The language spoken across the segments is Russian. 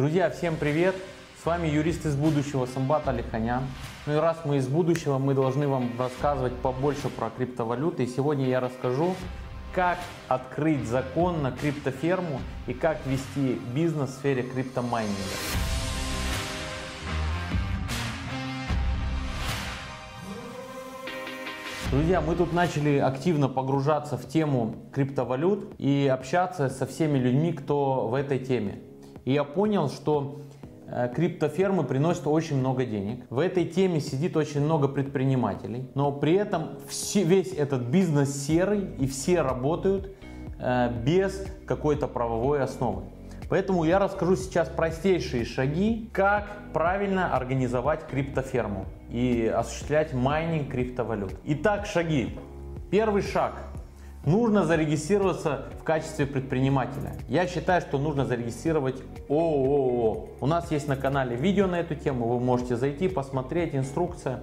Друзья, всем привет! С вами юрист из будущего Самбат Алиханян. Ну и раз мы из будущего, мы должны вам рассказывать побольше про криптовалюты. И сегодня я расскажу, как открыть законно криптоферму и как вести бизнес в сфере криптомайнинга. Друзья, мы тут начали активно погружаться в тему криптовалют и общаться со всеми людьми, кто в этой теме. И я понял, что э, криптофермы приносят очень много денег. В этой теме сидит очень много предпринимателей, но при этом все, весь этот бизнес серый и все работают э, без какой-то правовой основы. Поэтому я расскажу сейчас простейшие шаги, как правильно организовать криптоферму и осуществлять майнинг криптовалют. Итак, шаги. Первый шаг. Нужно зарегистрироваться в качестве предпринимателя. Я считаю, что нужно зарегистрировать ООО. У нас есть на канале видео на эту тему, вы можете зайти, посмотреть, инструкция.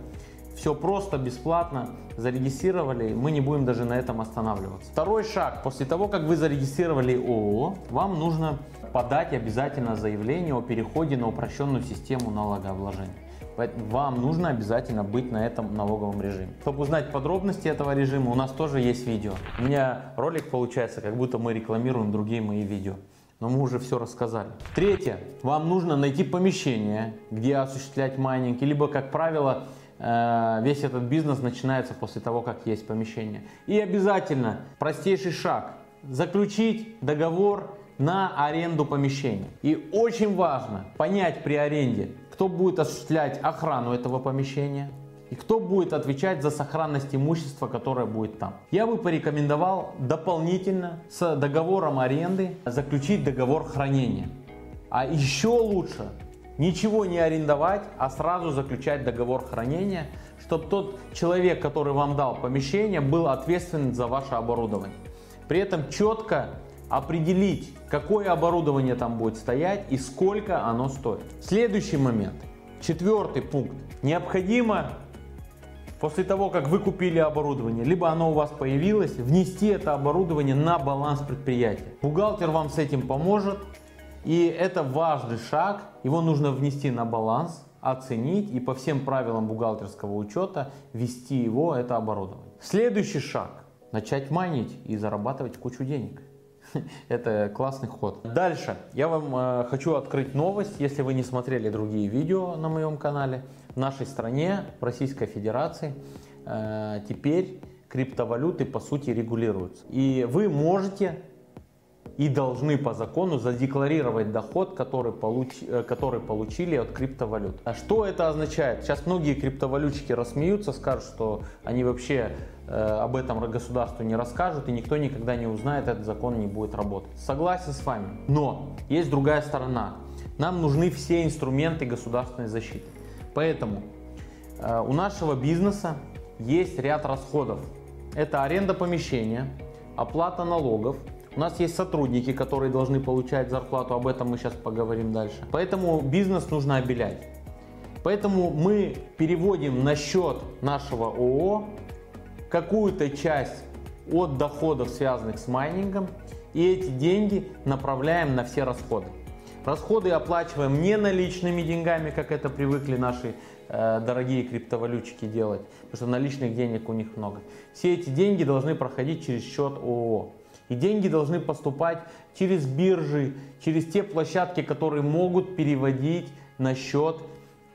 Все просто, бесплатно. Зарегистрировали, мы не будем даже на этом останавливаться. Второй шаг. После того, как вы зарегистрировали ООО, вам нужно подать обязательно заявление о переходе на упрощенную систему налогообложения. Вам нужно обязательно быть на этом налоговом режиме. Чтобы узнать подробности этого режима, у нас тоже есть видео. У меня ролик получается, как будто мы рекламируем другие мои видео. Но мы уже все рассказали. Третье. Вам нужно найти помещение, где осуществлять майнинг. Либо, как правило, Э, весь этот бизнес начинается после того, как есть помещение. И обязательно простейший шаг – заключить договор на аренду помещения. И очень важно понять при аренде, кто будет осуществлять охрану этого помещения, и кто будет отвечать за сохранность имущества, которое будет там. Я бы порекомендовал дополнительно с договором аренды заключить договор хранения. А еще лучше ничего не арендовать, а сразу заключать договор хранения, чтобы тот человек, который вам дал помещение, был ответственен за ваше оборудование. При этом четко определить, какое оборудование там будет стоять и сколько оно стоит. Следующий момент, четвертый пункт. Необходимо после того, как вы купили оборудование, либо оно у вас появилось, внести это оборудование на баланс предприятия. Бухгалтер вам с этим поможет, и это важный шаг, его нужно внести на баланс, оценить и по всем правилам бухгалтерского учета ввести его, это оборудование. Следующий шаг – начать майнить и зарабатывать кучу денег. Это классный ход. Дальше я вам э, хочу открыть новость, если вы не смотрели другие видео на моем канале. В нашей стране, в Российской Федерации, э, теперь криптовалюты по сути регулируются. И вы можете и должны по закону задекларировать доход, который, получ, э, который получили от криптовалют. А что это означает? Сейчас многие криптовалютчики рассмеются, скажут, что они вообще э, об этом государству не расскажут и никто никогда не узнает, этот закон не будет работать. Согласен с вами. Но есть другая сторона. Нам нужны все инструменты государственной защиты. Поэтому э, у нашего бизнеса есть ряд расходов. Это аренда помещения, оплата налогов, у нас есть сотрудники, которые должны получать зарплату, об этом мы сейчас поговорим дальше. Поэтому бизнес нужно обелять. Поэтому мы переводим на счет нашего ООО какую-то часть от доходов, связанных с майнингом, и эти деньги направляем на все расходы. Расходы оплачиваем не наличными деньгами, как это привыкли наши э, дорогие криптовалютчики делать, потому что наличных денег у них много. Все эти деньги должны проходить через счет ООО. И деньги должны поступать через биржи, через те площадки, которые могут переводить на счет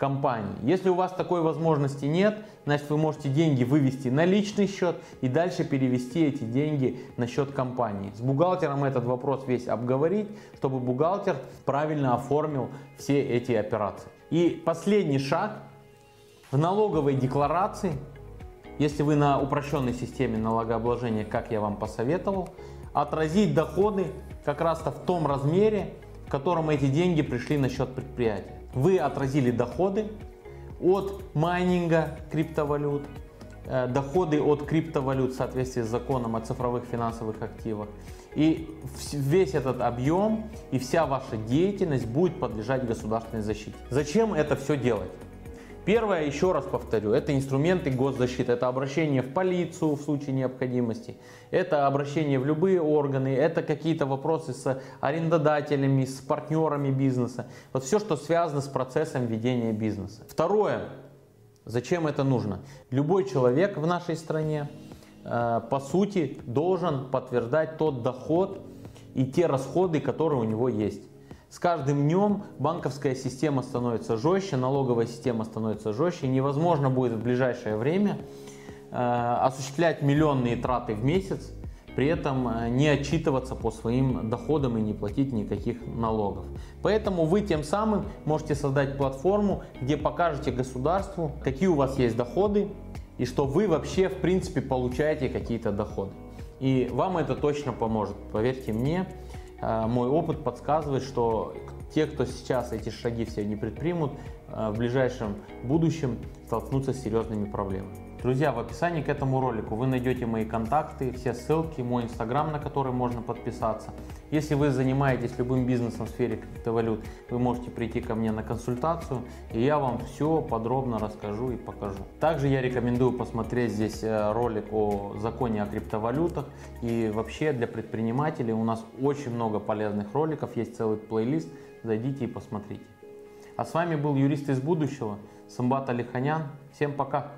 компании. Если у вас такой возможности нет, значит вы можете деньги вывести на личный счет и дальше перевести эти деньги на счет компании. С бухгалтером этот вопрос весь обговорить, чтобы бухгалтер правильно оформил все эти операции. И последний шаг в налоговой декларации, если вы на упрощенной системе налогообложения, как я вам посоветовал, отразить доходы как раз-то в том размере, в котором эти деньги пришли на счет предприятия. Вы отразили доходы от майнинга криптовалют, э, доходы от криптовалют в соответствии с законом о цифровых финансовых активах. И весь этот объем и вся ваша деятельность будет подлежать государственной защите. Зачем это все делать? Первое, еще раз повторю, это инструменты госзащиты. Это обращение в полицию в случае необходимости. Это обращение в любые органы. Это какие-то вопросы с арендодателями, с партнерами бизнеса. Вот все, что связано с процессом ведения бизнеса. Второе, зачем это нужно? Любой человек в нашей стране, э, по сути, должен подтверждать тот доход и те расходы, которые у него есть. С каждым днем банковская система становится жестче, налоговая система становится жестче. Невозможно будет в ближайшее время э, осуществлять миллионные траты в месяц, при этом э, не отчитываться по своим доходам и не платить никаких налогов. Поэтому вы тем самым можете создать платформу, где покажете государству, какие у вас есть доходы и что вы вообще в принципе получаете какие-то доходы. И вам это точно поможет, поверьте мне. Э, мой опыт подсказывает, что те, кто сейчас эти шаги все не предпримут, э, в ближайшем будущем столкнутся с серьезными проблемами. Друзья, в описании к этому ролику вы найдете мои контакты, все ссылки, мой инстаграм, на который можно подписаться. Если вы занимаетесь любым бизнесом в сфере криптовалют, вы можете прийти ко мне на консультацию, и я вам все подробно расскажу и покажу. Также я рекомендую посмотреть здесь э, ролик о законе о криптовалютах. И вообще для предпринимателей у нас очень много полезных роликов, есть целый плейлист, зайдите и посмотрите. А с вами был юрист из будущего, Самбат Алиханян. Всем пока!